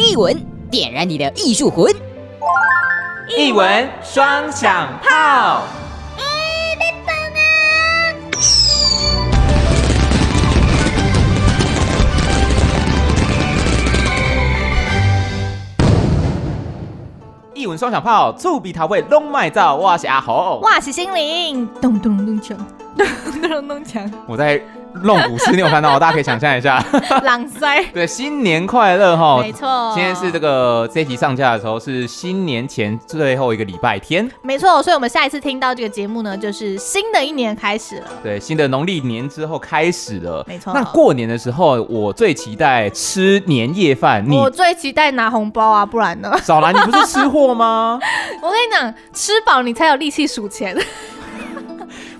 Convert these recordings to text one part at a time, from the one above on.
听艺文，点燃你的艺术魂。艺文双响炮。一文双响炮，醋比桃味拢卖造。我是阿豪，我是心灵，咚咚咚锵，咚咚咚锵。我在。弄古诗，你有看到？大家可以想象一下，朗塞。对，新年快乐哈！没错，今天是这个这一集上架的时候是新年前最后一个礼拜天。没错，所以我们下一次听到这个节目呢，就是新的一年开始了。对，新的农历年之后开始了。没错。那过年的时候，我最期待吃年夜饭。你我最期待拿红包啊，不然呢？少兰，你不是吃货吗？我跟你讲，吃饱你才有力气数钱。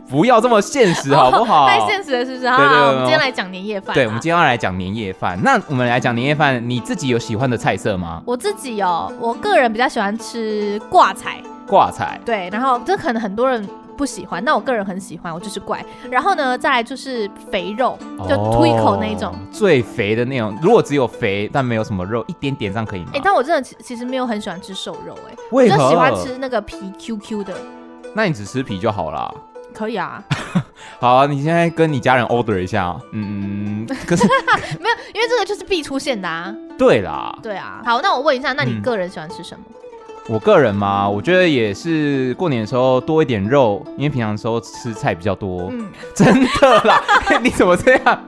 不要这么现实 好不好？太现实了，是不是？好，对对对，我们今天来讲年夜饭。对，我们今天要来讲年夜饭。那我们来讲年夜饭，你自己有喜欢的菜色吗？我自己哦，我个人比较喜欢吃挂菜。挂菜。对，然后这可能很多人不喜欢，那我个人很喜欢，我就是怪。然后呢，再来就是肥肉，就吐一口那一种，最肥的那种。如果只有肥但没有什么肉，一点点这样可以吗？哎，但我真的其其实没有很喜欢吃瘦肉，哎，我就喜欢吃那个皮 Q Q 的。那你只吃皮就好了。可以啊，好啊，你现在跟你家人 order 一下，嗯，可是没有，因为这个就是必出现的啊。对啦，对啊。好，那我问一下，那你个人喜欢吃什么？嗯、我个人嘛，我觉得也是过年的时候多一点肉，因为平常的时候吃菜比较多。嗯，真的啦，你怎么这样？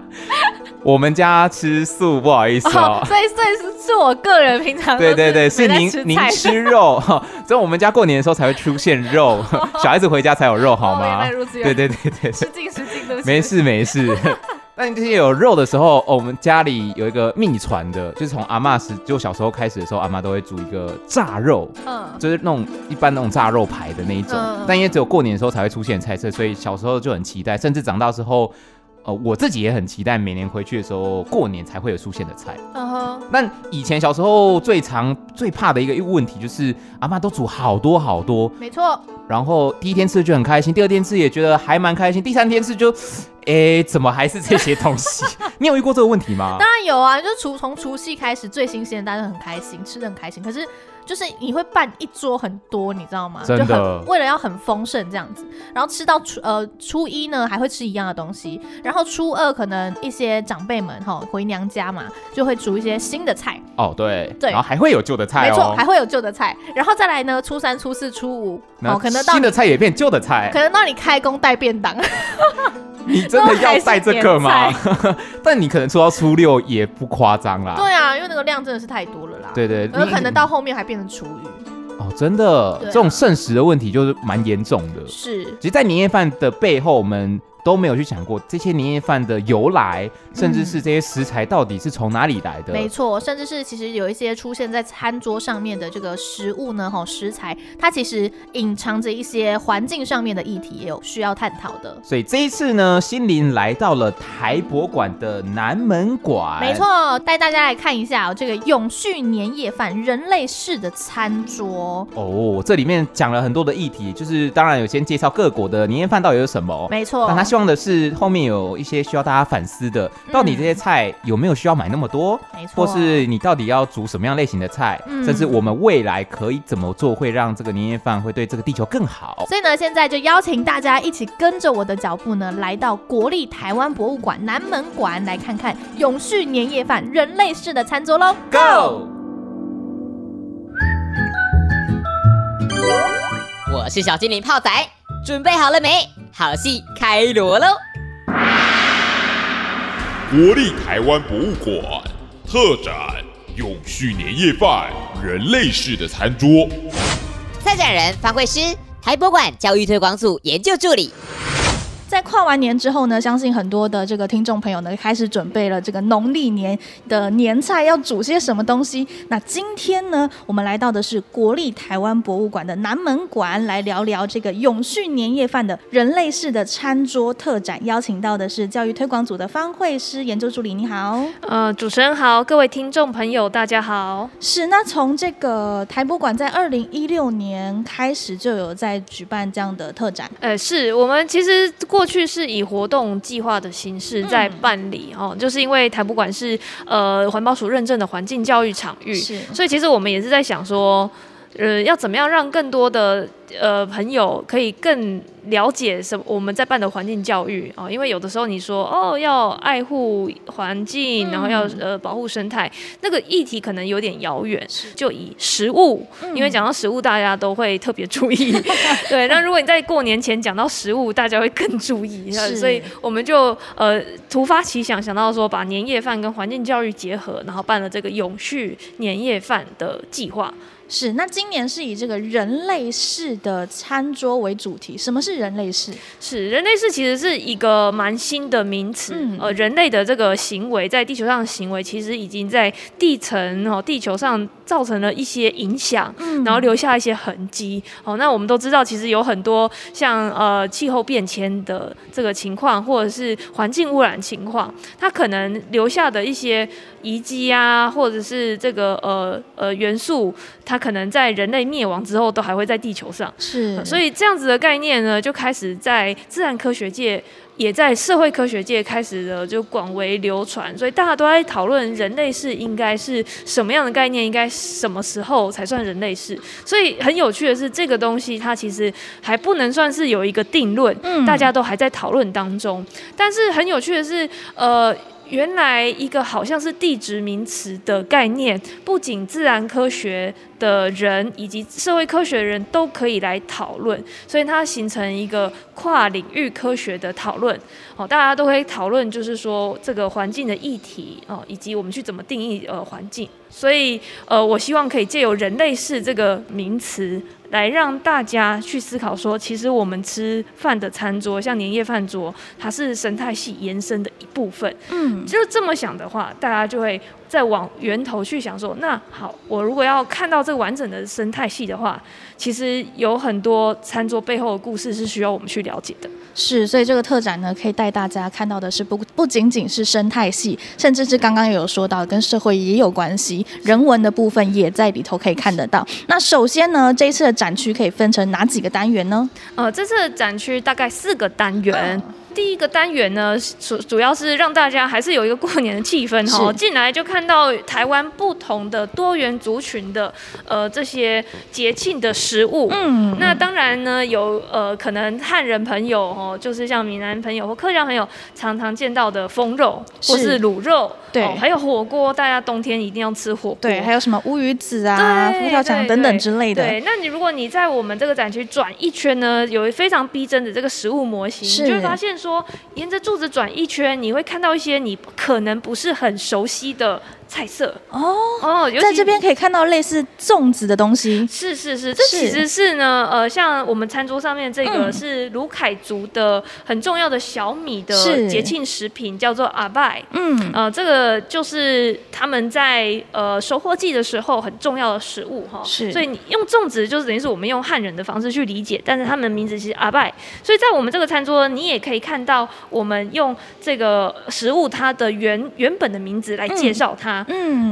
我们家吃素，不好意思哦。所以，所以是是我个人平常对对对，是您您吃肉，所以我们家过年的时候才会出现肉，小孩子回家才有肉，好吗？对对对对，失敬失敬的。没事没事。但这些有肉的时候，哦，我们家里有一个秘传的，就是从阿妈时就小时候开始的时候，阿妈都会煮一个炸肉，嗯，就是那种一般那种炸肉排的那一种。但因为只有过年的时候才会出现菜色，所以小时候就很期待，甚至长大之后。呃，我自己也很期待每年回去的时候，过年才会有出现的菜。嗯哼。那以前小时候最常最怕的一个问题就是，阿妈都煮好多好多。没错。然后第一天吃就很开心，第二天吃也觉得还蛮开心，第三天吃就，哎，怎么还是这些东西？你有遇过这个问题吗？当然有啊，就除从除夕开始最新鲜的，大家都很开心，吃的很开心。可是。就是你会办一桌很多，你知道吗？真的。就很为了要很丰盛这样子，然后吃到初呃初一呢还会吃一样的东西，然后初二可能一些长辈们哈回娘家嘛，就会煮一些新的菜。哦，对对，然后还会有旧的菜哦，没错，还会有旧的菜，然后再来呢，初三、初四、初五，哦，可能到新的菜也变旧的菜，可能到你开工带便当。你真的要带这个吗？但你可能出到初六也不夸张啦。对啊，因为那个量真的是太多了啦。对对，有可能到后面还变成厨余。哦，真的，啊、这种剩食的问题就是蛮严重的。是，其实，在年夜饭的背后，我们。都没有去想过这些年夜饭的由来，甚至是这些食材到底是从哪里来的。嗯、没错，甚至是其实有一些出现在餐桌上面的这个食物呢，哈，食材它其实隐藏着一些环境上面的议题，也有需要探讨的。所以这一次呢，心灵来到了台博馆的南门馆，没错，带大家来看一下、哦、这个永续年夜饭人类式的餐桌。哦，这里面讲了很多的议题，就是当然有先介绍各国的年夜饭到底有什么，没错，希望的是后面有一些需要大家反思的，到底这些菜有没有需要买那么多？没错，或是你到底要煮什么样类型的菜？嗯，甚至我们未来可以怎么做，会让这个年夜饭会对这个地球更好？所以呢，现在就邀请大家一起跟着我的脚步呢，来到国立台湾博物馆南门馆，来看看永续年夜饭人类式的餐桌喽！Go！我是小精灵泡仔，准备好了没？好戏开锣喽！国立台湾博物馆特展《永续年夜饭人类式的餐桌》，策展人方慧诗，台博馆教育推广组研究助理。在跨完年之后呢，相信很多的这个听众朋友呢，开始准备了这个农历年的年菜要煮些什么东西。那今天呢，我们来到的是国立台湾博物馆的南门馆，来聊聊这个永续年夜饭的人类式的餐桌特展。邀请到的是教育推广组的方慧诗研究助理，你好。呃，主持人好，各位听众朋友大家好。是，那从这个台博馆在二零一六年开始就有在举办这样的特展。呃，是我们其实过。过去是以活动计划的形式在办理哦，就是因为台博馆是呃环保署认证的环境教育场域，是，所以其实我们也是在想说。呃，要怎么样让更多的呃朋友可以更了解什么我们在办的环境教育啊、哦？因为有的时候你说哦要爱护环境，然后要呃保护生态，那个议题可能有点遥远。就以食物，因为讲到食物，大家都会特别注意。对，那如果你在过年前讲到食物，大家会更注意。所以我们就呃突发奇想，想到说把年夜饭跟环境教育结合，然后办了这个永续年夜饭的计划。是，那今年是以这个人类式的餐桌为主题。什么是人类式？是人类世其实是一个蛮新的名词。嗯、呃，人类的这个行为在地球上的行为，其实已经在地层哦，地球上造成了一些影响，嗯、然后留下一些痕迹。哦，那我们都知道，其实有很多像呃气候变迁的这个情况，或者是环境污染情况，它可能留下的一些遗迹啊，或者是这个呃呃元素，它。可能在人类灭亡之后，都还会在地球上。是，所以这样子的概念呢，就开始在自然科学界，也在社会科学界开始的就广为流传。所以大家都在讨论人类世应该是什么样的概念，应该什么时候才算人类世。所以很有趣的是，这个东西它其实还不能算是有一个定论，嗯，大家都还在讨论当中。但是很有趣的是，呃。原来一个好像是地质名词的概念，不仅自然科学的人以及社会科学的人都可以来讨论，所以它形成一个跨领域科学的讨论。哦，大家都可以讨论，就是说这个环境的议题哦，以及我们去怎么定义呃环境。所以呃，我希望可以借由人类世这个名词。来让大家去思考说，其实我们吃饭的餐桌，像年夜饭桌，它是生态系延伸的一部分。嗯，就这么想的话，大家就会再往源头去想说，那好，我如果要看到这个完整的生态系的话，其实有很多餐桌背后的故事是需要我们去了解的。是，所以这个特展呢，可以带大家看到的是不不仅仅是生态系，甚至是刚刚也有说到跟社会也有关系，人文的部分也在里头可以看得到。那首先呢，这一次的展区可以分成哪几个单元呢？呃，这次的展区大概四个单元。呃第一个单元呢，主主要是让大家还是有一个过年的气氛哈，进来就看到台湾不同的多元族群的呃这些节庆的食物。嗯，那当然呢，有呃可能汉人朋友哦，就是像闽南朋友或客家朋友常常见到的风肉或是卤肉，对，还有火锅，大家冬天一定要吃火锅。对，还有什么乌鱼子啊、佛跳墙等等之类的。对，那你如果你在我们这个展区转一圈呢，有一非常逼真的这个食物模型，你就会发现。说沿着柱子转一圈，你会看到一些你可能不是很熟悉的。菜色哦哦，在这边可以看到类似粽子的东西。是是是，这其实是呢，呃，像我们餐桌上面这个是卢凯族的很重要的小米的节庆食品，叫做阿拜。嗯，呃，这个就是他们在呃收获季的时候很重要的食物哈。是，所以你用粽子就是等于是我们用汉人的方式去理解，但是他们的名字其实阿拜。所以在我们这个餐桌，你也可以看到我们用这个食物它的原原本的名字来介绍它。嗯，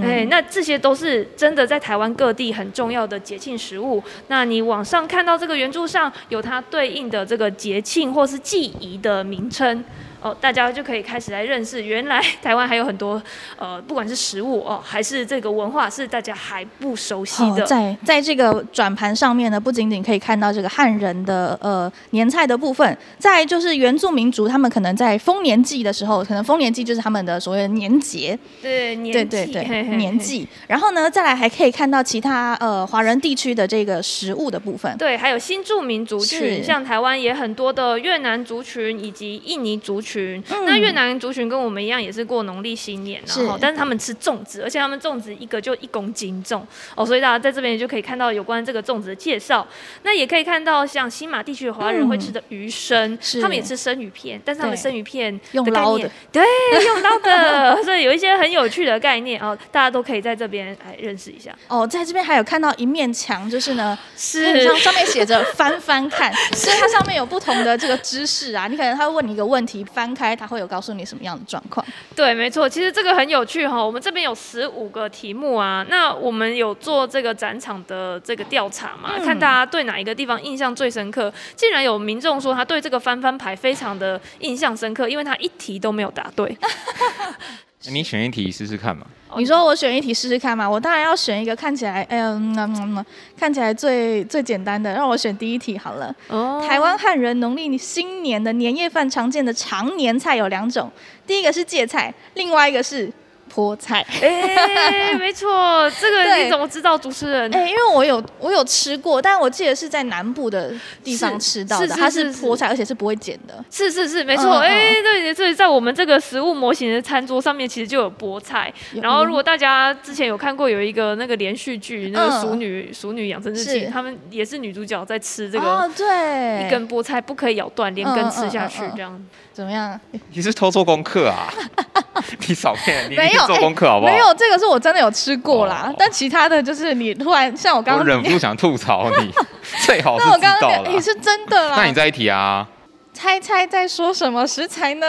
哎，那这些都是真的在台湾各地很重要的节庆食物。那你网上看到这个圆柱上有它对应的这个节庆或是祭仪的名称。哦，大家就可以开始来认识，原来台湾还有很多呃，不管是食物哦，还是这个文化，是大家还不熟悉的。哦、在在这个转盘上面呢，不仅仅可以看到这个汉人的呃年菜的部分，再就是原住民族，他们可能在丰年祭的时候，可能丰年祭就是他们的所谓的年节。对，年对对对，年祭。然后呢，再来还可以看到其他呃华人地区的这个食物的部分。对，还有新住民族群，像台湾也很多的越南族群以及印尼族群。群，那越南族群跟我们一样，也是过农历新年，然后，但是他们吃粽子，而且他们粽子一个就一公斤重哦，所以大家在这边就可以看到有关这个粽子的介绍。那也可以看到像新马地区的华人会吃的鱼生，他们也吃生鱼片，但是他们生鱼片用捞的，对，用捞的，所以有一些很有趣的概念哦，大家都可以在这边来认识一下。哦，在这边还有看到一面墙，就是呢，是上上面写着翻翻看，所以它上面有不同的这个知识啊，你可能他会问你一个问题。翻开，它会有告诉你什么样的状况？对，没错，其实这个很有趣哈。我们这边有十五个题目啊，那我们有做这个展场的这个调查嘛，嗯、看大家对哪一个地方印象最深刻。竟然有民众说他对这个翻翻牌非常的印象深刻，因为他一题都没有答对。你选一题试试看嘛。你说我选一题试试看嘛？我当然要选一个看起来，嗯嗯嗯，看起来最最简单的，让我选第一题好了。哦。台湾汉人农历新年的年夜饭常见的常年菜有两种，第一个是芥菜，另外一个是。菠菜，哎，没错，这个你怎么知道？主持人，哎，因为我有我有吃过，但我记得是在南部的地方吃到的，它是菠菜，而且是不会剪的。是是是，没错，哎，对，所以在我们这个食物模型的餐桌上面，其实就有菠菜。然后，如果大家之前有看过有一个那个连续剧，那个《熟女熟女养成日记》，他们也是女主角在吃这个，对，一根菠菜不可以咬断，连根吃下去，这样怎么样？你是偷做功课啊？你少骗，你没有做功课好不好？没有，这个是我真的有吃过啦。但其他的就是你突然像我刚刚，我忍不住 想吐槽你，最好是知道了。你是真的啦。那你再一题啊？猜猜在说什么食材呢？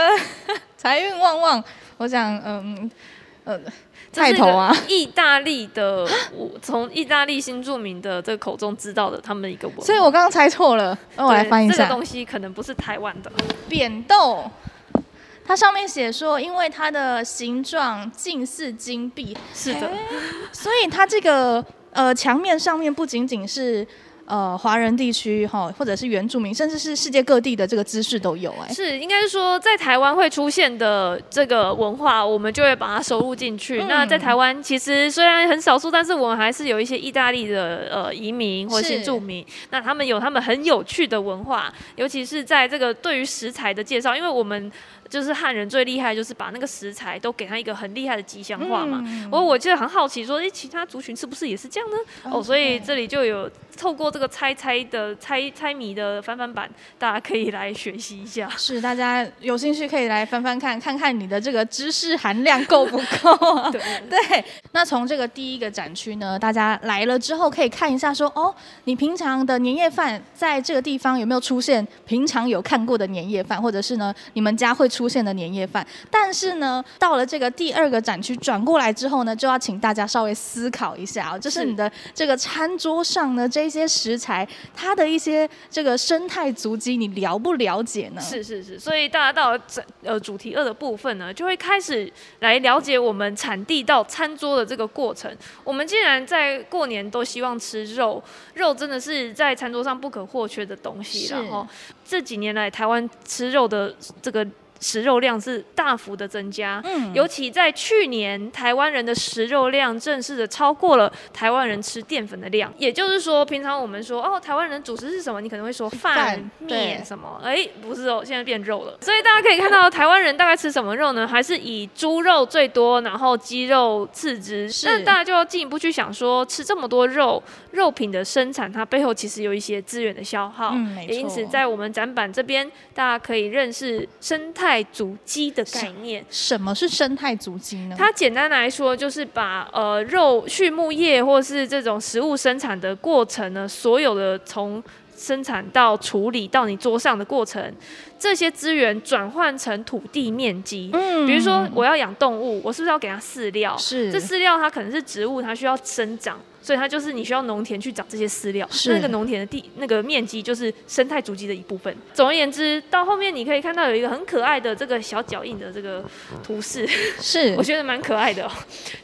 财运旺旺，我想，嗯嗯，菜头啊，意大利的，我从意大利新著名的这个口中知道的，他们一个文。所以我刚刚猜错了，那我来翻一下。这个东西可能不是台湾的扁豆。它上面写说，因为它的形状近似金币，是的，所以它这个呃墙面上面不仅仅是呃华人地区哈，或者是原住民，甚至是世界各地的这个知识都有哎。是，应该是说在台湾会出现的这个文化，我们就会把它收入进去。嗯、那在台湾其实虽然很少数，但是我们还是有一些意大利的呃移民或者是住民，那他们有他们很有趣的文化，尤其是在这个对于食材的介绍，因为我们。就是汉人最厉害，就是把那个食材都给他一个很厉害的吉祥话嘛。我、嗯、我就很好奇说，哎，其他族群是不是也是这样呢？哦，哦，所以这里就有透过这个猜猜的猜猜谜的翻翻版，大家可以来学习一下。是，大家有兴趣可以来翻翻看，看看你的这个知识含量够不够啊？对 对。那从这个第一个展区呢，大家来了之后可以看一下说，说哦，你平常的年夜饭在这个地方有没有出现？平常有看过的年夜饭，或者是呢，你们家会出现的年夜饭，但是呢，到了这个第二个展区转过来之后呢，就要请大家稍微思考一下啊，就是你的这个餐桌上呢，这些食材它的一些这个生态足迹，你了不了解呢？是是是，所以大家到了这呃主题二的部分呢，就会开始来了解我们产地到餐桌的这个过程。我们既然在过年都希望吃肉，肉真的是在餐桌上不可或缺的东西，然后这几年来台湾吃肉的这个。食肉量是大幅的增加，嗯，尤其在去年，台湾人的食肉量正式的超过了台湾人吃淀粉的量。也就是说，平常我们说哦，台湾人主食是什么？你可能会说饭、面什么？哎，不是哦，现在变肉了。所以大家可以看到，台湾人大概吃什么肉呢？还是以猪肉最多，然后鸡肉次之。是。那大家就要进一步去想说，吃这么多肉，肉品的生产，它背后其实有一些资源的消耗。嗯。也因此，在我们展板这边，大家可以认识生态。生态足迹的概念，什么是生态足迹呢？它简单来说，就是把呃肉畜牧业或是这种食物生产的过程呢，所有的从生产到处理到你桌上的过程，这些资源转换成土地面积。嗯，比如说我要养动物，我是不是要给它饲料？是，这饲料它可能是植物，它需要生长。所以它就是你需要农田去长这些饲料，是那个农田的地那个面积就是生态足迹的一部分。总而言之，到后面你可以看到有一个很可爱的这个小脚印的这个图示，是 我觉得蛮可爱的哦。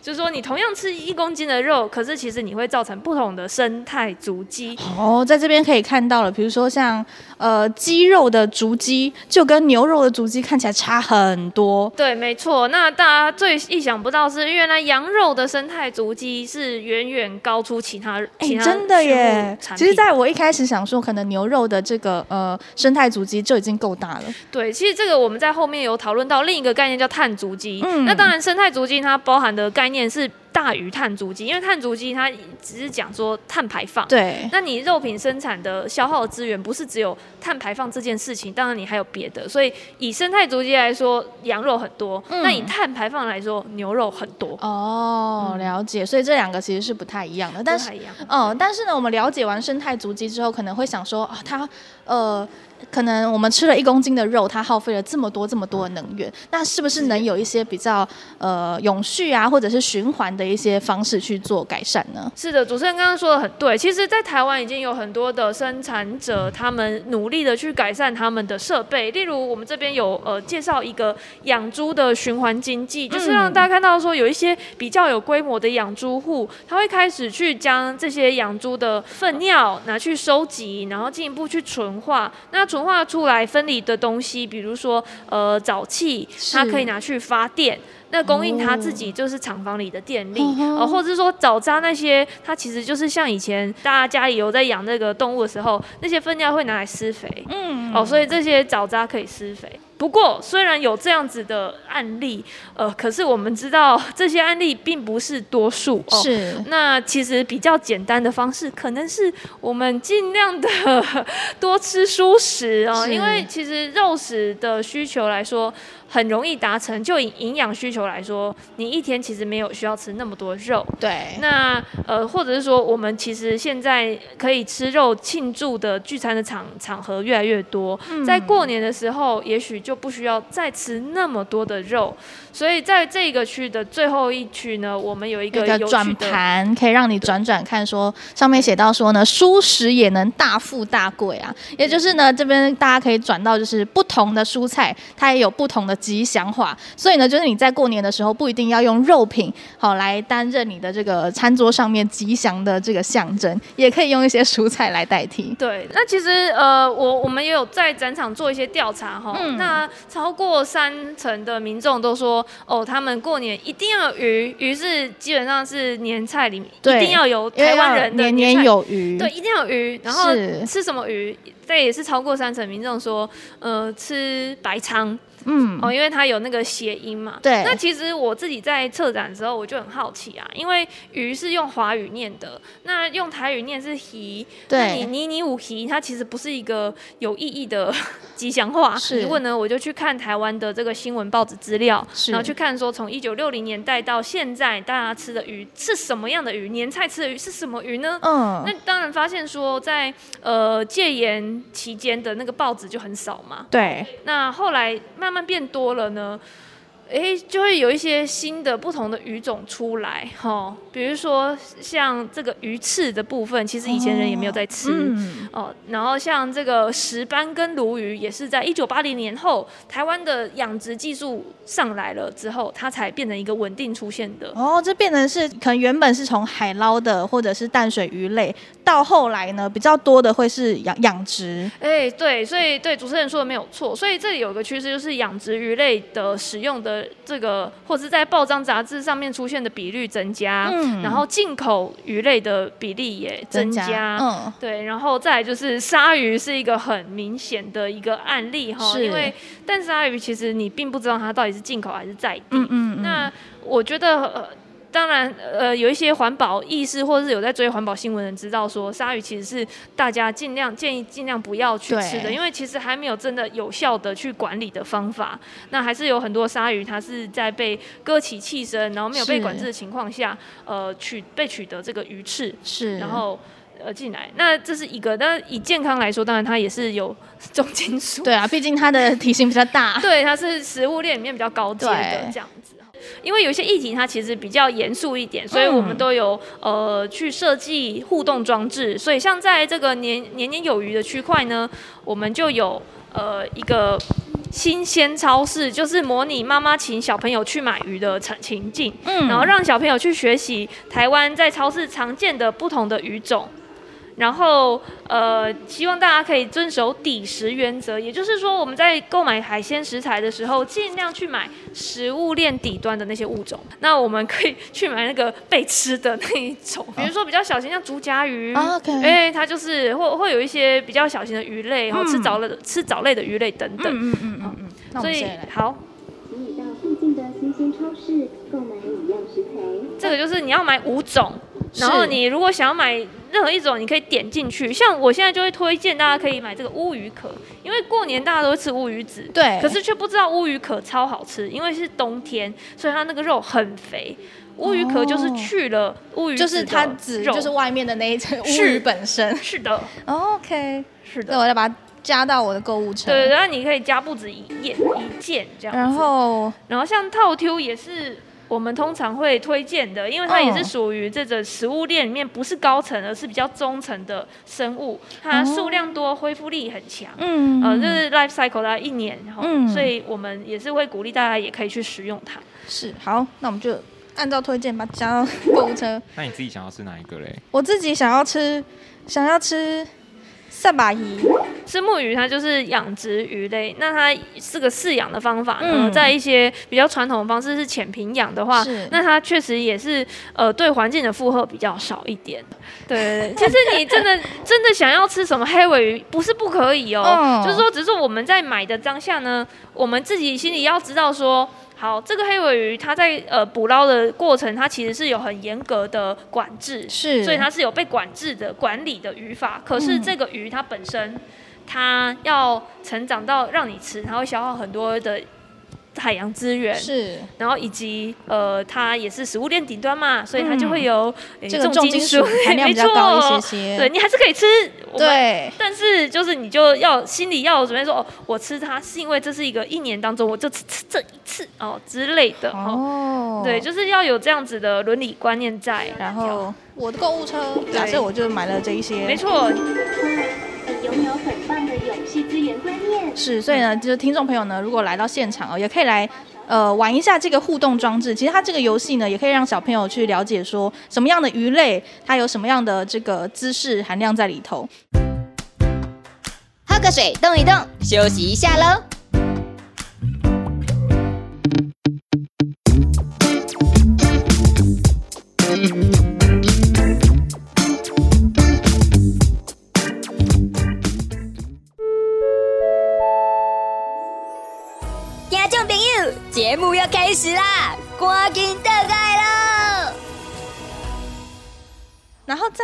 就是说你同样吃一公斤的肉，可是其实你会造成不同的生态足迹。哦，在这边可以看到了，比如说像呃鸡肉的足迹，就跟牛肉的足迹看起来差很多。对，没错。那大家最意想不到是，原来羊肉的生态足迹是远远高出其他，哎、欸，真的耶！其实，在我一开始想说，可能牛肉的这个呃生态足迹就已经够大了。对，其实这个我们在后面有讨论到另一个概念，叫碳足迹。嗯，那当然，生态足迹它包含的概念是。大于碳足迹，因为碳足迹它只是讲说碳排放。对，那你肉品生产的消耗的资源不是只有碳排放这件事情，当然你还有别的。所以以生态足迹来说，羊肉很多；嗯、那以碳排放来说，牛肉很多。哦，了解。所以这两个其实是不太一样的。但是，嗯、呃，但是呢，我们了解完生态足迹之后，可能会想说啊，它呃。可能我们吃了一公斤的肉，它耗费了这么多这么多的能源，那是不是能有一些比较呃永续啊，或者是循环的一些方式去做改善呢？是的，主持人刚刚说的很对。其实，在台湾已经有很多的生产者，他们努力的去改善他们的设备。例如，我们这边有呃介绍一个养猪的循环经济，就是让大家看到说，有一些比较有规模的养猪户，他会开始去将这些养猪的粪尿拿去收集，然后进一步去纯化。那纯化出来分离的东西，比如说呃沼气，它可以拿去发电。那供应它自己就是厂房里的电力，哦、呃，或者是说沼渣那些，它其实就是像以前大家家里有在养那个动物的时候，那些粪尿会拿来施肥，嗯，哦，所以这些沼渣可以施肥。不过，虽然有这样子的案例，呃，可是我们知道 这些案例并不是多数哦。是。那其实比较简单的方式，可能是我们尽量的 多吃蔬食哦，因为其实肉食的需求来说很容易达成。就以营养需求来说，你一天其实没有需要吃那么多肉。对。那呃，或者是说，我们其实现在可以吃肉庆祝的聚餐的场场合越来越多，嗯、在过年的时候，也许。就不需要再吃那么多的肉，所以在这个区的最后一区呢，我们有一个转盘，可以让你转转看，说上面写到说呢，蔬食也能大富大贵啊，也就是呢，这边大家可以转到就是不同的蔬菜，它也有不同的吉祥话，所以呢，就是你在过年的时候不一定要用肉品好来担任你的这个餐桌上面吉祥的这个象征，也可以用一些蔬菜来代替。对，那其实呃，我我们也有在展场做一些调查哈，嗯、那。超过三成的民众都说，哦，他们过年一定要有鱼，鱼是基本上是年菜里面一定要有台湾人的年，年年有鱼，对，一定要有鱼。然后吃什么鱼？这也是超过三成民众说，呃，吃白鯧。嗯，哦，因为它有那个谐音嘛。对。那其实我自己在策展的时候，我就很好奇啊，因为鱼是用华语念的，那用台语念是鱼。对。你你你五鱼，它其实不是一个有意义的 吉祥话。是。如果呢，我就去看台湾的这个新闻报纸资料，是然后去看说从一九六零年代到现在，大家吃的鱼是什么样的鱼？年菜吃的鱼是什么鱼呢？嗯。那当然发现说在，在呃戒严期间的那个报纸就很少嘛。对。那后来慢慢。慢慢变多了呢。哎，就会有一些新的不同的鱼种出来，哈、哦，比如说像这个鱼翅的部分，其实以前人也没有在吃，哦，嗯、哦，然后像这个石斑跟鲈鱼，也是在一九八零年后，台湾的养殖技术上来了之后，它才变成一个稳定出现的。哦，这变成是可能原本是从海捞的或者是淡水鱼类，到后来呢，比较多的会是养养殖。哎，对，所以对主持人说的没有错，所以这里有个趋势就是养殖鱼类的使用的。这个或者是在报章杂志上面出现的比率增加，嗯、然后进口鱼类的比例也增加，增加嗯、对，然后再来就是鲨鱼是一个很明显的一个案例哈，因为但鲨鱼其实你并不知道它到底是进口还是在地，嗯嗯嗯。那我觉得。呃当然，呃，有一些环保意识或者是有在追环保新闻的人知道说，鲨鱼其实是大家尽量建议尽量不要去吃的，因为其实还没有真的有效的去管理的方法。那还是有很多鲨鱼它是在被割鳍弃身，然后没有被管制的情况下，呃，取被取得这个鱼翅，是，然后呃进来。那这是一个，但以健康来说，当然它也是有重金属。对啊，毕竟它的体型比较大。对，它是食物链里面比较高阶的这样子。因为有些议题它其实比较严肃一点，所以我们都有呃去设计互动装置。所以像在这个年年年有余的区块呢，我们就有呃一个新鲜超市，就是模拟妈妈请小朋友去买鱼的情情境，嗯，然后让小朋友去学习台湾在超市常见的不同的鱼种。然后，呃，希望大家可以遵守底食原则，也就是说，我们在购买海鲜食材的时候，尽量去买食物链底端的那些物种。那我们可以去买那个被吃的那一种，比如说比较小型，像竹夹鱼，哎、oh, okay. 欸，它就是会会有一些比较小型的鱼类，然后吃藻类的、嗯、吃藻类的鱼类等等。嗯嗯嗯嗯嗯。所以好，请你到附近的新鲜超市购买五样食材。这个就是你要买五种。然后你如果想要买任何一种，你可以点进去。像我现在就会推荐大家可以买这个乌鱼壳，因为过年大家都会吃乌鱼子，对，可是却不知道乌鱼壳超好吃，因为是冬天，所以它那个肉很肥。乌鱼壳就是去了乌鱼，就是它只就是外面的那一层乌鱼本身。是的，哦，OK，是的。那我要把它加到我的购物车。对，然后你可以加不止一页一件这样。然后，然后像套 Q 也是。我们通常会推荐的，因为它也是属于这个食物链里面不是高层，而是比较中层的生物，它数量多，恢复力很强。嗯，呃，就是 life cycle 大概一年，然后，嗯，所以我们也是会鼓励大家也可以去食用它。是，好，那我们就按照推荐把它加到购物车。那你自己想要吃哪一个嘞？我自己想要吃，想要吃。萨巴鱼，虱目鱼它就是养殖鱼类，那它是个饲养的方法呢。嗯、在一些比较传统的方式是浅平养的话，是那它确实也是呃对环境的负荷比较少一点。对对对，其实你真的真的想要吃什么黑尾鱼，不是不可以哦，嗯、就是说只是我们在买的当下呢，我们自己心里要知道说。好，这个黑尾鱼它在呃捕捞的过程，它其实是有很严格的管制，是，所以它是有被管制的管理的渔法。可是这个鱼它本身，它要成长到让你吃，它会消耗很多的。海洋资源是，然后以及呃，它也是食物链顶端嘛，所以它就会有这个重金属含量 比较高一些些。对，你还是可以吃，对，但是就是你就要心里要准备说，哦，我吃它是因为这是一个一年当中我就吃吃这一次哦之类的哦。对，就是要有这样子的伦理观念在。然后我的购物车，假设我就买了这一些，没错。拥有很棒的游戏资源观念是，所以呢，就是听众朋友呢，如果来到现场哦，也可以来呃玩一下这个互动装置。其实它这个游戏呢，也可以让小朋友去了解说什么样的鱼类，它有什么样的这个知识含量在里头。喝个水，动一动，休息一下喽。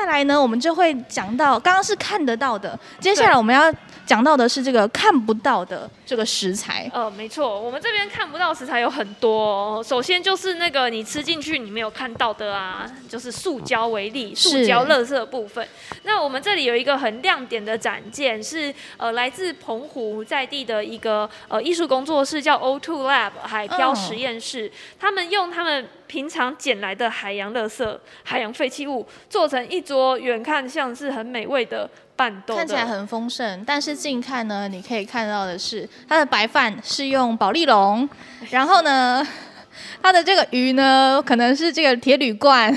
再来呢，我们就会讲到，刚刚是看得到的，接下来我们要。讲到的是这个看不到的这个食材，呃，没错，我们这边看不到食材有很多哦。首先就是那个你吃进去你没有看到的啊，就是塑胶为例，塑胶垃圾的部分。那我们这里有一个很亮点的展件，是呃来自澎湖在地的一个呃艺术工作室，叫 O Two Lab 海漂实验室。嗯、他们用他们平常捡来的海洋垃圾、海洋废弃物，做成一桌远看像是很美味的拌豆。看起来很丰盛，但是近看呢，你可以看到的是它的白饭是用保丽龙，然后呢，它的这个鱼呢，可能是这个铁铝罐，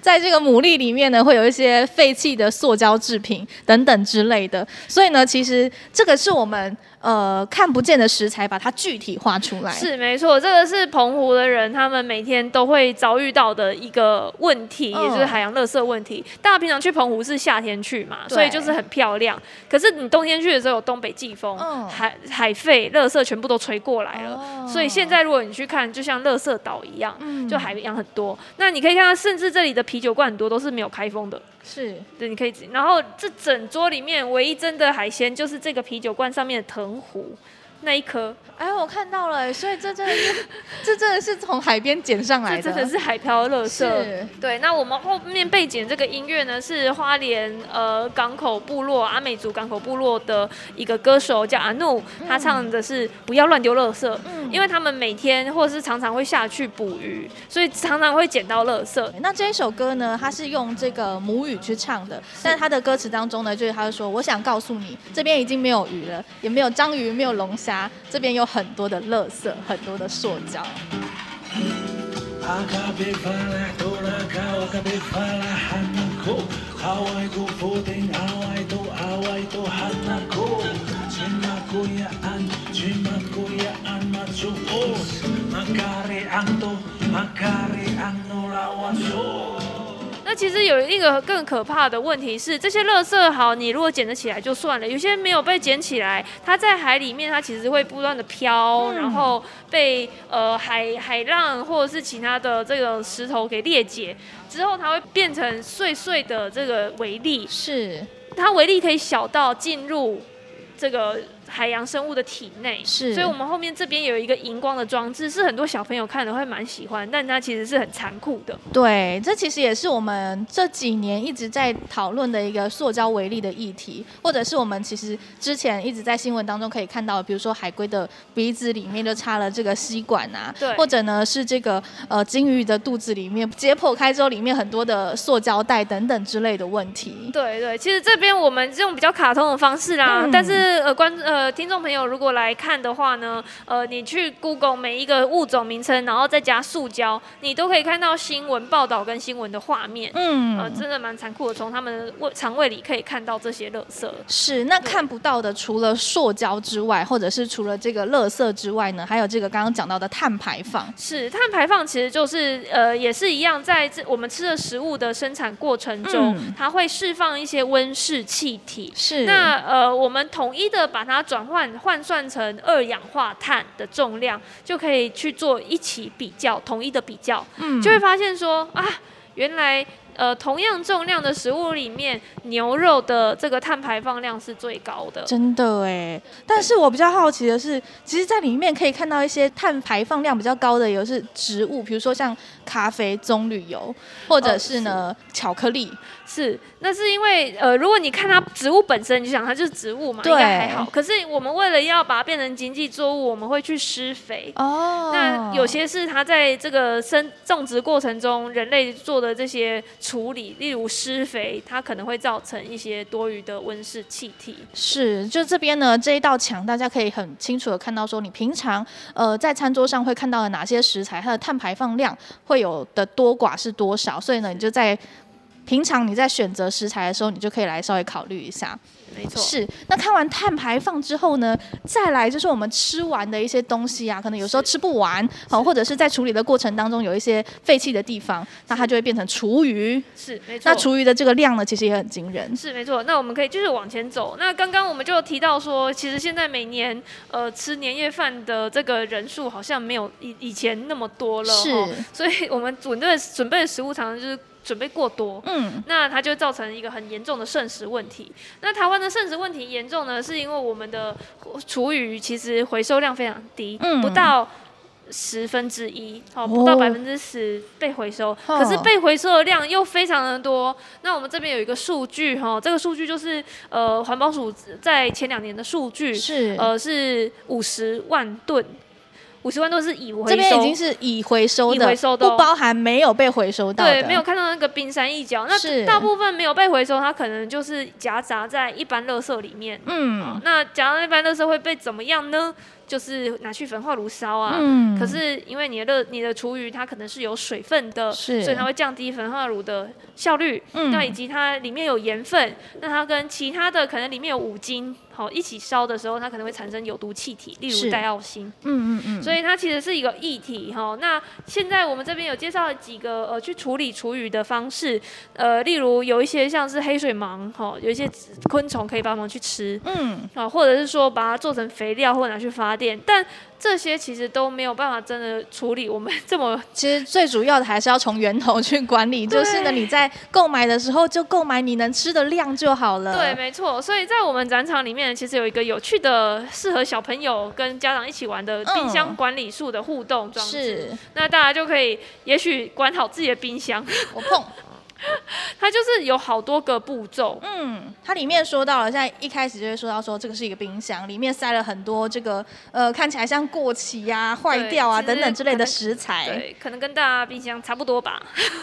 在这个牡蛎里面呢，会有一些废弃的塑胶制品等等之类的，所以呢，其实这个是我们。呃，看不见的食材，把它具体化出来。是没错，这个是澎湖的人，他们每天都会遭遇到的一个问题，嗯、也就是海洋垃圾问题。大家平常去澎湖是夏天去嘛，所以就是很漂亮。可是你冬天去的时候有东北季风，嗯、海海废垃圾全部都吹过来了。哦、所以现在如果你去看，就像垃圾岛一样，嗯、就海洋很多。那你可以看到，甚至这里的啤酒罐很多都是没有开封的。是对，你可以。然后这整桌里面唯一真的海鲜，就是这个啤酒罐上面的藤壶。那一颗，哎，我看到了，所以这真的是，这真的是从海边捡上来的，这真的是海漂垃圾。对，那我们后面背景这个音乐呢，是花莲呃港口部落阿美族港口部落的一个歌手叫阿怒，他唱的是不要乱丢垃圾，嗯、因为他们每天或者是常常会下去捕鱼，所以常常会捡到垃圾。那这一首歌呢，他是用这个母语去唱的，是但他的歌词当中呢，就是他就说，我想告诉你，这边已经没有鱼了，也没有章鱼，没有龙虾。这边有很多的垃圾，很多的塑胶。那其实有一个更可怕的问题是，这些垃圾好，你如果捡得起来就算了，有些没有被捡起来，它在海里面，它其实会不断的飘，嗯、然后被呃海海浪或者是其他的这个石头给裂解之后，它会变成碎碎的这个微粒，是。它微粒可以小到进入这个海洋生物的体内。是，所以我们后面这边有一个荧光的装置，是很多小朋友看了会蛮喜欢，但它其实是很残酷的。对，这其实也是我们这几年一直在讨论的一个塑胶为例的议题，或者是我们其实之前一直在新闻当中可以看到，比如说海龟的鼻子里面就插了这个吸管啊，对，或者呢是这个呃鲸鱼的肚子里面解剖开之后里面很多的塑胶袋等等之类的问题。对对，其实这边我们是用比较卡通的方式啦，嗯、但是呃观呃听众朋友如果来看的话呢，呃你去 Google 每一个物种名称，然后再加塑胶，你都可以看到新闻报道跟新闻的画面。嗯，呃真的蛮残酷的，从他们的胃肠胃里可以看到这些垃圾。是，那看不到的除了塑胶之外，或者是除了这个垃圾之外呢，还有这个刚刚讲到的碳排放。是，碳排放其实就是呃也是一样，在这我们吃的食物的生产过程中，嗯、它会释放一些温室气体。是，那呃我们统一的把它转换换算成二氧化碳的重量，就可以去做一起比较，统一的比较，嗯，就会发现说啊，原来。呃，同样重量的食物里面，牛肉的这个碳排放量是最高的。真的哎，但是我比较好奇的是，其实，在里面可以看到一些碳排放量比较高的，有是植物，比如说像咖啡、棕榈油，或者是呢、巧克力。是，那是因为呃，如果你看它植物本身，你就想它就是植物嘛，应该还好。可是我们为了要把它变成经济作物，我们会去施肥。哦。那有些是它在这个生种植过程中，人类做的这些处理，例如施肥，它可能会造成一些多余的温室气体。是，就这边呢，这一道墙，大家可以很清楚的看到，说你平常呃在餐桌上会看到的哪些食材，它的碳排放量会有的多寡是多少。所以呢，你就在。平常你在选择食材的时候，你就可以来稍微考虑一下。没错，是。那看完碳排放之后呢，再来就是我们吃完的一些东西啊，可能有时候吃不完，好，或者是在处理的过程当中有一些废弃的地方，那它就会变成厨余。是，没错。那厨余的这个量呢，其实也很惊人。是，没错。那我们可以就是往前走。那刚刚我们就提到说，其实现在每年呃吃年夜饭的这个人数好像没有以以前那么多了。是。所以我们准备准备的食物常常就是。准备过多，嗯，那它就造成一个很严重的剩食问题。那台湾的剩食问题严重呢，是因为我们的厨余其实回收量非常低，嗯，不到十分之一，哦，不到百分之十被回收，哦，可是被回收的量又非常的多。那我们这边有一个数据，哈，这个数据就是呃环保署在前两年的数据，是呃是五十万吨。五十万都是已回收，这边已经是已回收的，已回收的哦，不包含没有被回收到的。对，没有看到那个冰山一角。那大部分没有被回收，它可能就是夹杂在一般垃圾里面。嗯，那夹杂一般垃圾会被怎么样呢？就是拿去焚化炉烧啊，嗯，可是因为你的你的厨余它可能是有水分的，是，所以它会降低焚化炉的效率。嗯，那以及它里面有盐分，那它跟其他的可能里面有五金，好一起烧的时候，它可能会产生有毒气体，例如戴奥辛。嗯嗯嗯。所以它其实是一个议题哈。那现在我们这边有介绍了几个呃去处理厨余的方式，呃，例如有一些像是黑水虻，哈，有一些昆虫可以帮忙去吃，嗯，啊，或者是说把它做成肥料或者拿去发。但这些其实都没有办法真的处理我们 这么，其实最主要的还是要从源头去管理，就是呢，你在购买的时候就购买你能吃的量就好了。对，没错。所以在我们展场里面，其实有一个有趣的、适合小朋友跟家长一起玩的冰箱管理术的互动装置。是，那大家就可以，也许管好自己的冰箱。我碰。它就是有好多个步骤，嗯，它里面说到了，现在一开始就会说到说这个是一个冰箱，里面塞了很多这个呃看起来像过期呀、啊、坏掉啊等等之类的食材，对，可能跟大家冰箱差不多吧。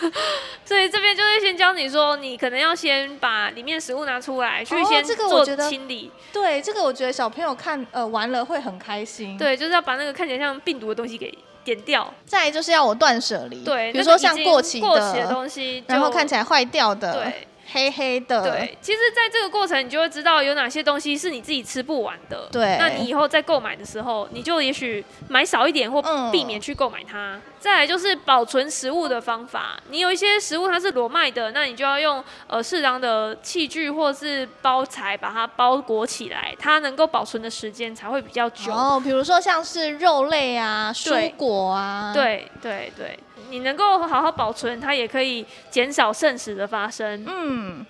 所以这边就是先教你说，你可能要先把里面食物拿出来，去先做清理。哦这个、对，这个我觉得小朋友看呃玩了会很开心。对，就是要把那个看起来像病毒的东西给。剪掉，再来就是要我断舍离，对，比如说像过期的，过期的东西，然后看起来坏掉的，对。黑黑的，对，其实，在这个过程，你就会知道有哪些东西是你自己吃不完的。对，那你以后在购买的时候，你就也许买少一点，或避免去购买它。嗯。再来就是保存食物的方法，你有一些食物它是裸卖的，那你就要用呃适当的器具或是包材把它包裹起来，它能够保存的时间才会比较久。哦，比如说像是肉类啊、蔬果啊，对对对。对你能够好好保存，它也可以减少剩食的发生。嗯，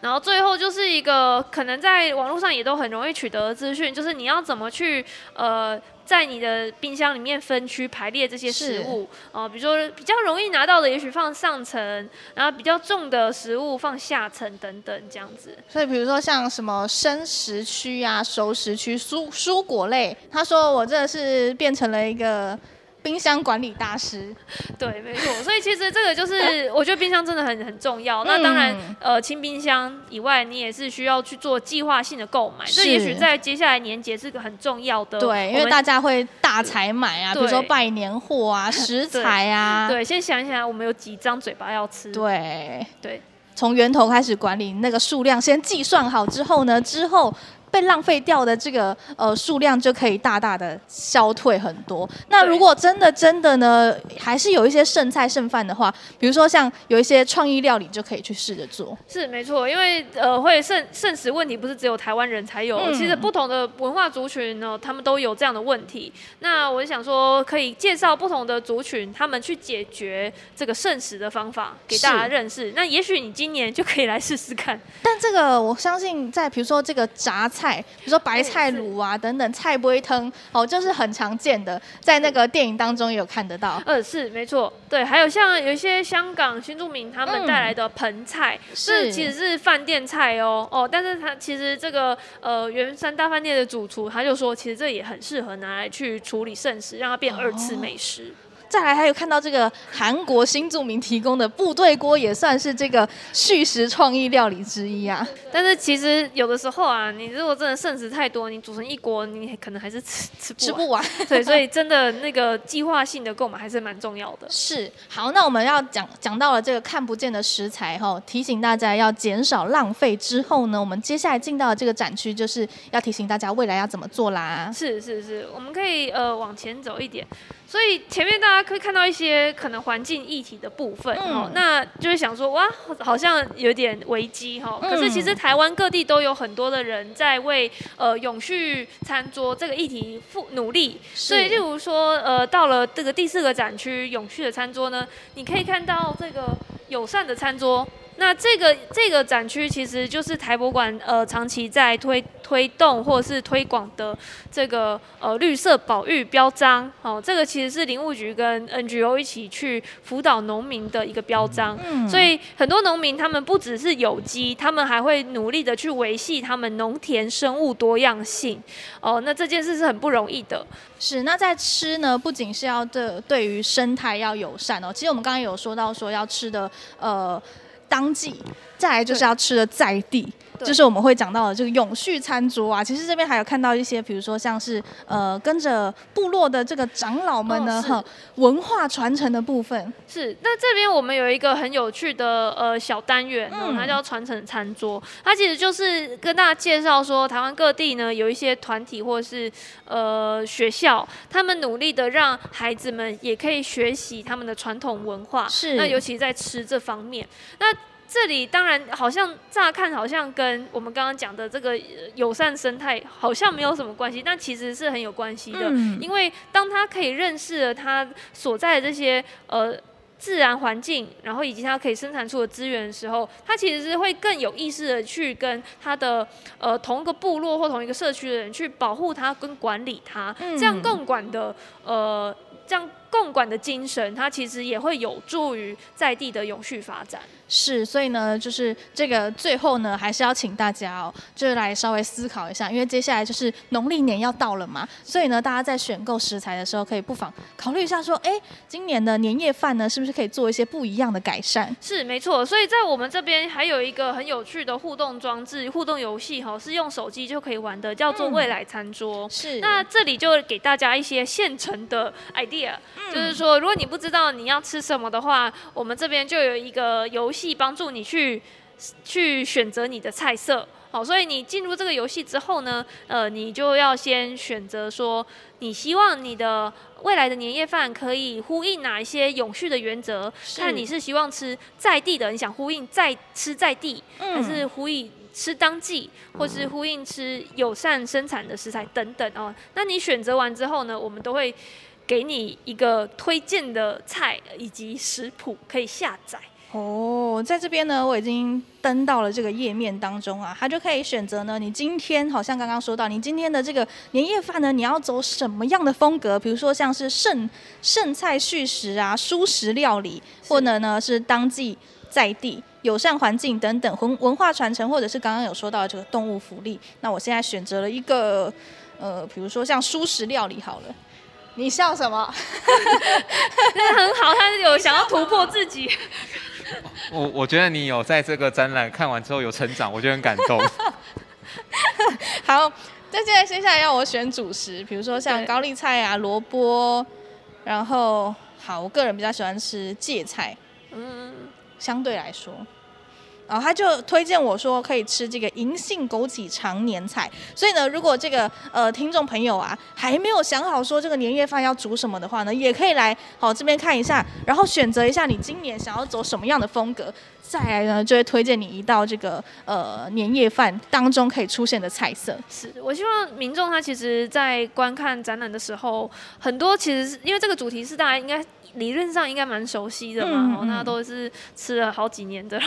然后最后就是一个可能在网络上也都很容易取得的资讯，就是你要怎么去呃。在你的冰箱里面分区排列这些食物，哦、呃，比如说比较容易拿到的，也许放上层，然后比较重的食物放下层等等这样子。所以比如说像什么生食区啊、熟食区、蔬蔬果类，他说我这是变成了一个。冰箱管理大师，对，没错。所以其实这个就是，我觉得冰箱真的很很重要。那当然，呃，清冰箱以外，你也是需要去做计划性的购买。这也许在接下来年节是个很重要的。对，因为大家会大采买啊，比如说拜年货啊、食材啊。对，先想一想，我们有几张嘴巴要吃。对对，从源头开始管理那个数量，先计算好之后呢，之后。被浪费掉的这个呃数量就可以大大的消退很多。那如果真的真的呢，还是有一些剩菜剩饭的话，比如说像有一些创意料理就可以去试着做。是没错，因为呃会剩剩食问题不是只有台湾人才有，嗯、其实不同的文化族群呢，他们都有这样的问题。那我想说，可以介绍不同的族群，他们去解决这个剩食的方法给大家认识。那也许你今年就可以来试试看。但这个我相信，在比如说这个炸菜。菜，比如说白菜卤啊等等，菜不会汤哦，就是很常见的，在那个电影当中也有看得到。呃，是没错，对，还有像有一些香港新住民他们带来的盆菜，嗯、是其实是饭店菜哦哦，但是他其实这个呃圆山大饭店的主厨他就说，其实这也很适合拿来去处理剩食，让它变二次美食。哦再来还有看到这个韩国新著名提供的部队锅，也算是这个续食创意料理之一啊。但是其实有的时候啊，你如果真的剩食太多，你煮成一锅，你可能还是吃吃不完。吃不完。对，所以真的那个计划性的购买还是蛮重要的。是。好，那我们要讲讲到了这个看不见的食材哈，提醒大家要减少浪费之后呢，我们接下来进到了这个展区，就是要提醒大家未来要怎么做啦。是是是，我们可以呃往前走一点。所以前面大家可以看到一些可能环境议题的部分，哦、嗯，那就会想说，哇，好像有点危机哈。可是其实台湾各地都有很多的人在为呃永续餐桌这个议题付努力。所以，例如说，呃，到了这个第四个展区永续的餐桌呢，你可以看到这个友善的餐桌。那这个这个展区其实就是台博馆呃长期在推推动或者是推广的这个呃绿色保育标章，哦，这个其实是林务局跟 NGO 一起去辅导农民的一个标章。嗯，所以很多农民他们不只是有机，他们还会努力的去维系他们农田生物多样性。哦，那这件事是很不容易的。是，那在吃呢，不仅是要对对于生态要友善哦，其实我们刚刚有说到说要吃的呃。当季，再来就是要吃的在地。就是我们会讲到的这个永续餐桌啊，其实这边还有看到一些，比如说像是呃跟着部落的这个长老们呢，哈、哦，文化传承的部分。是，那这边我们有一个很有趣的呃小单元，嗯，它叫传承餐桌，它其实就是跟大家介绍说，台湾各地呢有一些团体或是呃学校，他们努力的让孩子们也可以学习他们的传统文化，是，那尤其在吃这方面，那。这里当然好像乍看好像跟我们刚刚讲的这个友善生态好像没有什么关系，但其实是很有关系的。嗯、因为当他可以认识了他所在的这些呃自然环境，然后以及他可以生产出的资源的时候，他其实是会更有意识的去跟他的呃同一个部落或同一个社区的人去保护它跟管理它，嗯、这样共管的呃这样共管的精神，它其实也会有助于在地的永续发展。是，所以呢，就是这个最后呢，还是要请大家哦，就是来稍微思考一下，因为接下来就是农历年要到了嘛，所以呢，大家在选购食材的时候，可以不妨考虑一下，说，哎，今年的年夜饭呢，是不是可以做一些不一样的改善？是，没错。所以在我们这边还有一个很有趣的互动装置、互动游戏，哈，是用手机就可以玩的，叫做未来餐桌。嗯、是。那这里就给大家一些现成的 idea，、嗯、就是说，如果你不知道你要吃什么的话，我们这边就有一个游戏。帮助你去去选择你的菜色，好，所以你进入这个游戏之后呢，呃，你就要先选择说，你希望你的未来的年夜饭可以呼应哪一些永续的原则？看你是希望吃在地的，你想呼应在吃在地，嗯、还是呼应吃当季，或是呼应吃友善生产的食材等等哦。那你选择完之后呢，我们都会。给你一个推荐的菜以及食谱可以下载。哦，在这边呢，我已经登到了这个页面当中啊，它就可以选择呢，你今天好像刚刚说到，你今天的这个年夜饭呢，你要走什么样的风格？比如说像是剩剩菜续食啊，蔬食料理，或者呢是当季在地友善环境等等文文化传承，或者是刚刚有说到的这个动物福利。那我现在选择了一个，呃，比如说像蔬食料理好了。你笑什么？那很好，他是有想要突破自己。我我觉得你有在这个展览看完之后有成长，我觉得很感动。好，那现在接下来要我选主食，比如说像高丽菜啊、萝卜，然后好，我个人比较喜欢吃芥菜，嗯，相对来说。然后他就推荐我说可以吃这个银杏枸杞常年菜，所以呢，如果这个呃听众朋友啊还没有想好说这个年夜饭要煮什么的话呢，也可以来好这边看一下，然后选择一下你今年想要走什么样的风格，再来呢就会推荐你一道这个呃年夜饭当中可以出现的菜色。是我希望民众他其实在观看展览的时候，很多其实因为这个主题是大家应该。理论上应该蛮熟悉的嘛，嗯嗯，那都是吃了好几年的，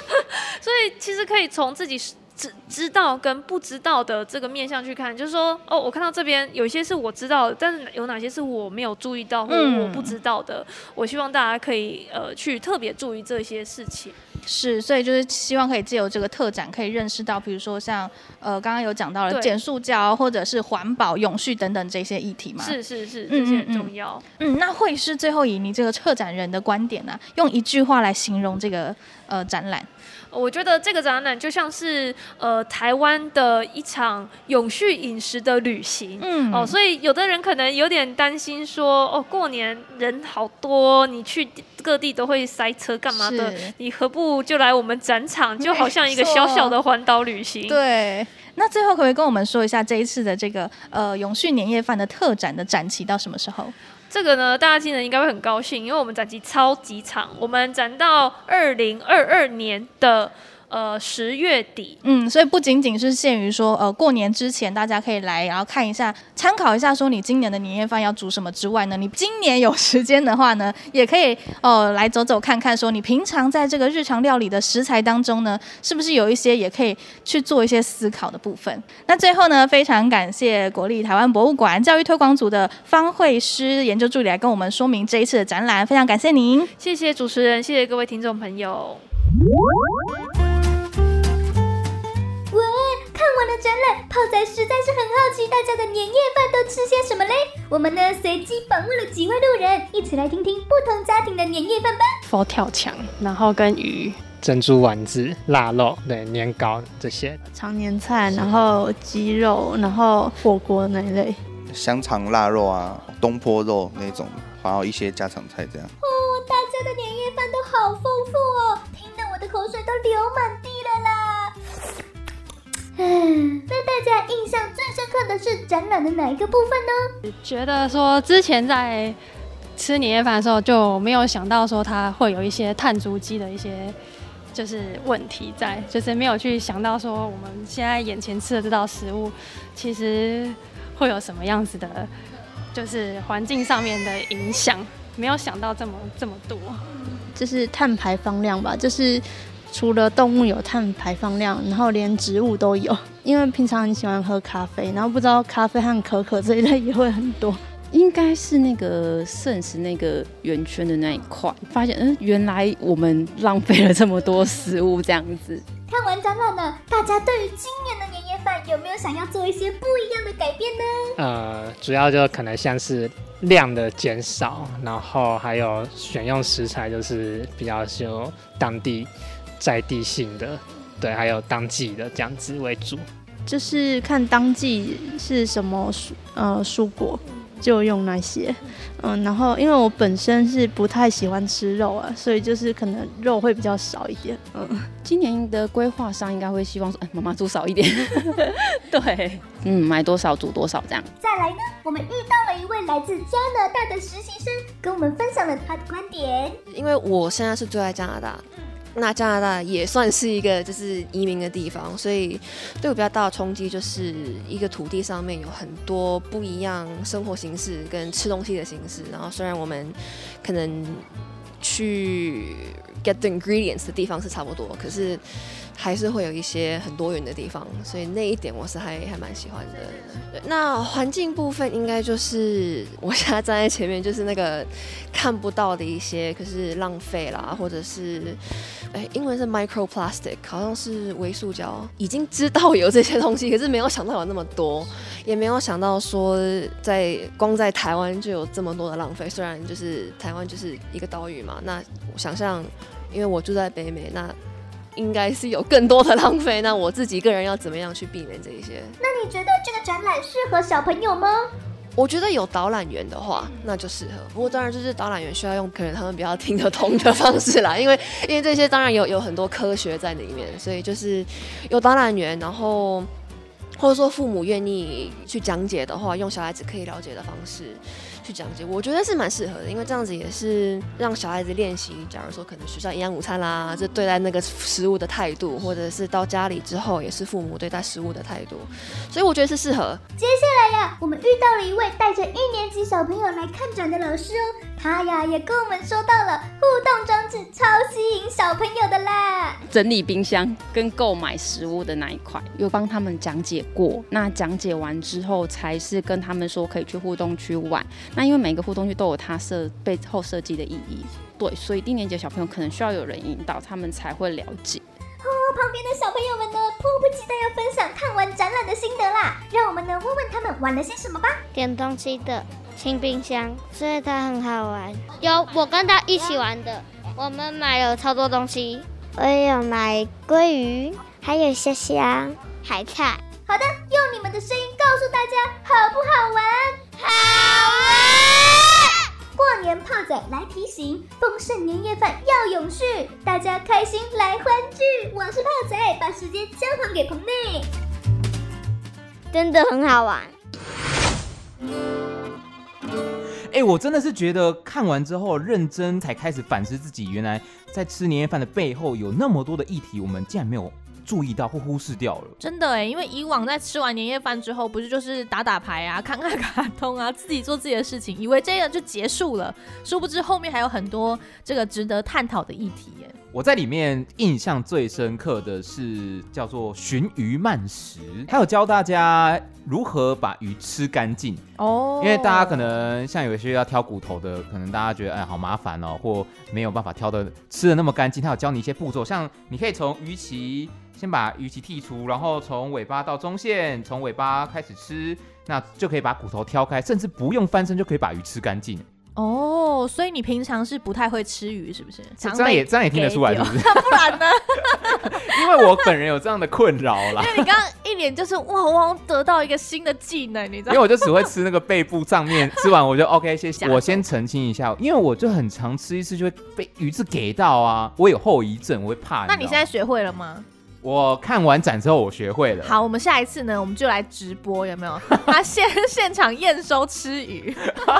所以其实可以从自己知知道跟不知道的这个面向去看，就是说，哦，我看到这边有一些是我知道的，但是有哪些是我没有注意到或我不知道的，嗯、我希望大家可以呃去特别注意这些事情。是，所以就是希望可以借由这个特展，可以认识到，比如说像呃刚刚有讲到了减塑胶或者是环保、永续等等这些议题嘛。是是是，这些很重要。嗯，嗯，嗯，那会是最后以你这个策展人的观点呢、啊，用一句话来形容这个呃展览。我觉得这个展览就像是呃台湾的一场永续饮食的旅行，嗯哦，所以有的人可能有点担心说，哦过年人好多，你去各地都会塞车干嘛的，你何不就来我们展场，就好像一个小小的环岛旅行。对，那最后可不可以跟我们说一下这一次的这个呃永续年夜饭的特展的展期到什么时候？这个呢，大家今年应该会很高兴，因为我们展期超级长，我们展到二零二二年的。呃，十月底，嗯，所以不仅仅是限于说，呃，过年之前大家可以来，然后看一下，参考一下，说你今年的年夜饭要煮什么之外呢，你今年有时间的话呢，也可以哦、呃、来走走看看，说你平常在这个日常料理的食材当中呢，是不是有一些也可以去做一些思考的部分。那最后呢，非常感谢国立台湾博物馆教育推广组的方慧诗研究助理来跟我们说明这一次的展览，非常感谢您，谢谢主持人，谢谢各位听众朋友。完了展览，炮仔实在是很好奇大家的年夜饭都吃些什么嘞？我们呢随机访问了几位路人，一起来听听不同家庭的年夜饭吧。佛跳墙，然后跟鱼、珍珠丸子、腊肉、对年糕这些。常年菜，然后鸡肉，然后火锅那一类。香肠、腊肉啊，东坡肉那种，还有一些家常菜这样。哦，大家的年夜饭都好丰富哦，听得我的口水都流满地。嗯，那大家印象最深刻的是展览的哪一个部分呢？觉得说之前在吃年夜饭的时候就没有想到说它会有一些碳足迹的一些就是问题在，就是没有去想到说我们现在眼前吃的这道食物其实会有什么样子的，就是环境上面的影响，没有想到这么这么多，就是碳排放量吧，就是。除了动物有碳排放量，然后连植物都有。因为平常很喜欢喝咖啡，然后不知道咖啡和可可这一类也会很多。应该是那个剩食那个圆圈的那一块，发现嗯，原来我们浪费了这么多食物这样子。看完展览了，大家对于今年的年夜饭有没有想要做一些不一样的改变呢？呃，主要就可能像是量的减少，然后还有选用食材就是比较就当地。在地性的，对，还有当季的这样子为主，就是看当季是什么蔬呃蔬果，就用那些，嗯，然后因为我本身是不太喜欢吃肉啊，所以就是可能肉会比较少一点，嗯，今年的规划上应该会希望说，哎，妈妈煮少一点，对，嗯，买多少煮多少这样。再来呢，我们遇到了一位来自加拿大的实习生，跟我们分享了他的观点。因为我现在是住在加拿大。那加拿大也算是一个就是移民的地方，所以对我比较大的冲击就是一个土地上面有很多不一样生活形式跟吃东西的形式。然后虽然我们可能去 get the ingredients 的地方是差不多，可是。还是会有一些很多元的地方，所以那一点我是还还蛮喜欢的。那环境部分应该就是我现在站在前面，就是那个看不到的一些，可是浪费啦，或者是哎，英文是 microplastic，好像是微塑胶。已经知道有这些东西，可是没有想到有那么多，也没有想到说在光在台湾就有这么多的浪费。虽然就是台湾就是一个岛屿嘛，那想象，因为我住在北美，那。应该是有更多的浪费，那我自己个人要怎么样去避免这一些？那你觉得这个展览适合小朋友吗？我觉得有导览员的话，那就适合。不过当然就是导览员需要用可能他们比较听得通的方式啦，因为因为这些当然有有很多科学在里面，所以就是有导览员，然后或者说父母愿意去讲解的话，用小孩子可以了解的方式。去讲解，我觉得是蛮适合的，因为这样子也是让小孩子练习。假如说可能学校营养午餐啦，这对待那个食物的态度，或者是到家里之后也是父母对待食物的态度，所以我觉得是适合。接下来呀，我们遇到了一位带着一年级小朋友来看展的老师哦，他呀也跟我们说到了互动装置超吸引小朋友的啦。整理冰箱跟购买食物的那一块，有帮他们讲解过。那讲解完之后，才是跟他们说可以去互动区玩。那因为每个互动区都有它设背后设计的意义，对，所以低年级的小朋友可能需要有人引导，他们才会了解。哦，旁边的小朋友们呢，迫不及待要分享看完展览的心得啦，让我们呢问问他们玩了些什么吧。点东西的清冰箱，所以它很好玩。有我跟他一起玩的，我们买了超多东西，我也有买鲑鱼，还有虾虾、海菜。好的，用你们的声音告诉大家，好不好玩？好啊！过年炮仔来提醒：丰盛年夜饭要永续，大家开心来欢聚。我是炮仔，把时间交还给棚内。真的很好玩。哎、欸，我真的是觉得看完之后认真才开始反思自己，原来在吃年夜饭的背后有那么多的议题，我们竟然没有。注意到或忽视掉了，真的哎，因为以往在吃完年夜饭之后，不是就是打打牌啊、看看卡 通啊、自己做自己的事情，以为这样就结束了，殊不知后面还有很多这个值得探讨的议题耶。我在里面印象最深刻的是叫做鲟鱼慢食，还有教大家如何把鱼吃干净哦。因为大家可能像有一些要挑骨头的，可能大家觉得哎好麻烦哦，或没有办法挑的吃的那么干净。他有教你一些步骤，像你可以从鱼鳍。先把鱼鳍剔除，然后从尾巴到中线，从尾巴开始吃，那就可以把骨头挑开，甚至不用翻身就可以把鱼吃干净。哦，所以你平常是不太会吃鱼，是不是？这样也这样也听得出来，是不是？不然呢？因为我本人有这样的困扰啦。因为你刚刚一脸就是哇，我得到一个新的技能，你知道？因为我就只会 吃那个背部上面，吃完我就 OK，谢谢。我先澄清一下，因为我就很常吃一次就会被鱼刺给到啊，我有后遗症，我会怕。那你现在学会了吗？我看完展之后，我学会了。好，我们下一次呢，我们就来直播，有没有？他现现场验收吃鱼。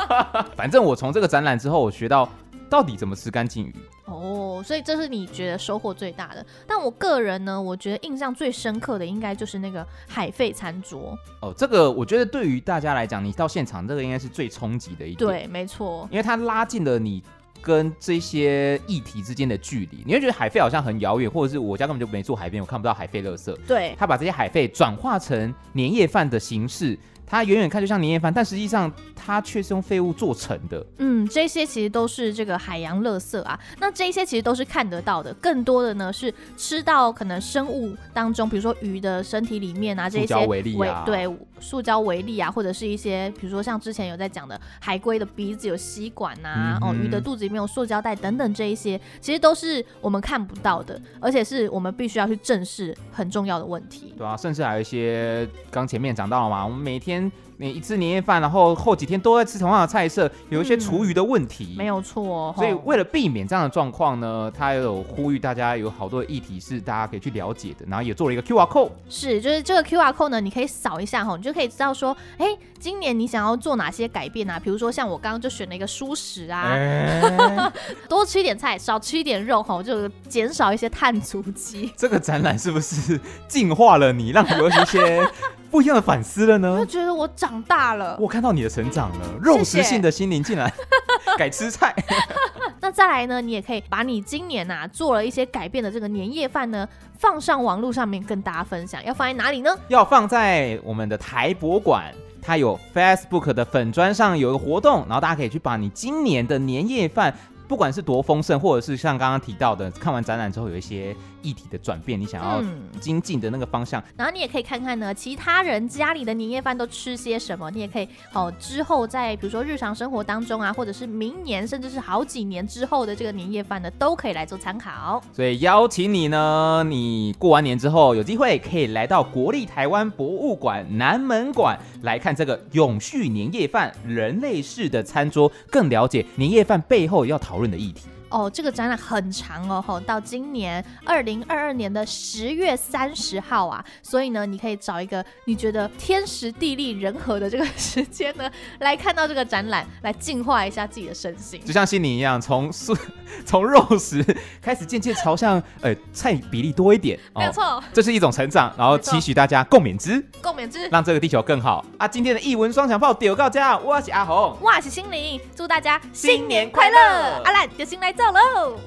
反正我从这个展览之后，我学到到底怎么吃干净鱼。哦，所以这是你觉得收获最大的。但我个人呢，我觉得印象最深刻的应该就是那个海废餐桌。哦，这个我觉得对于大家来讲，你到现场这个应该是最冲击的一点。对，没错，因为它拉近了你。跟这些议题之间的距离，你会觉得海费好像很遥远，或者是我家根本就没住海边，我看不到海费垃圾。对，他把这些海费转化成年夜饭的形式。它远远看就像年夜饭，但实际上它却是用废物做成的。嗯，这些其实都是这个海洋垃圾啊。那这些其实都是看得到的，更多的呢是吃到可能生物当中，比如说鱼的身体里面啊，这些微粒啊，对，塑胶微粒啊，或者是一些比如说像之前有在讲的海龟的鼻子有吸管啊，嗯、哦，鱼的肚子里面有塑胶袋等等，这一些其实都是我们看不到的，而且是我们必须要去正视很重要的问题。对啊，甚至还有一些刚前面讲到了嘛，我们每天。间你一次年夜饭，然后后几天都在吃同样的菜色，有一些厨余的问题。没有错，所以为了避免这样的状况呢，他有呼吁大家有好多的议题是大家可以去了解的，然后也做了一个 QR code。是，就是这个 QR code 呢，你可以扫一下哈，你就可以知道说，哎，今年你想要做哪些改变啊？比如说像我刚刚就选了一个蔬食啊，欸、多吃一点菜，少吃一点肉哈，就减少一些碳足迹。这个展览是不是 净化了你，让你有一些不一样的反思了呢？我觉得我长大了，我看到你的成长了，肉食性的心灵竟然 改吃菜。那再来呢，你也可以把你今年呐、啊、做了一些改变的这个年夜饭呢，放上网络上面跟大家分享。要放在哪里呢？要放在我们的台博馆，它有 Facebook 的粉砖上有一个活动，然后大家可以去把你今年的年夜饭。不管是多丰盛，或者是像刚刚提到的，看完展览之后有一些议题的转变，你想要精进的那个方向，嗯，然后你也可以看看呢，其他人家里的年夜饭都吃些什么，你也可以哦，之后在比如说日常生活当中啊，或者是明年甚至是好几年之后的这个年夜饭呢，都可以来做参考。所以邀请你呢，你过完年之后有机会可以来到国立台湾博物馆南门馆来看这个永续年夜饭人类式的餐桌，更了解年夜饭背后要讨讨论的议题。哦，这个展览很长哦，吼，到今年二零二二年的十月三十号啊，所以呢，你可以找一个你觉得天时地利人和的这个时间呢，来看到这个展览，来净化一下自己的身心，就像心灵一样，从素 从肉食开始渐渐朝向呃菜比例多一点，没有错，哦，这是一种成长，然后期许大家共勉之，共勉之，让这个地球更好。啊！今天的译文双响炮丢到家，我是阿红，我是心灵，祝大家新年快乐，阿兰就新来。走喽。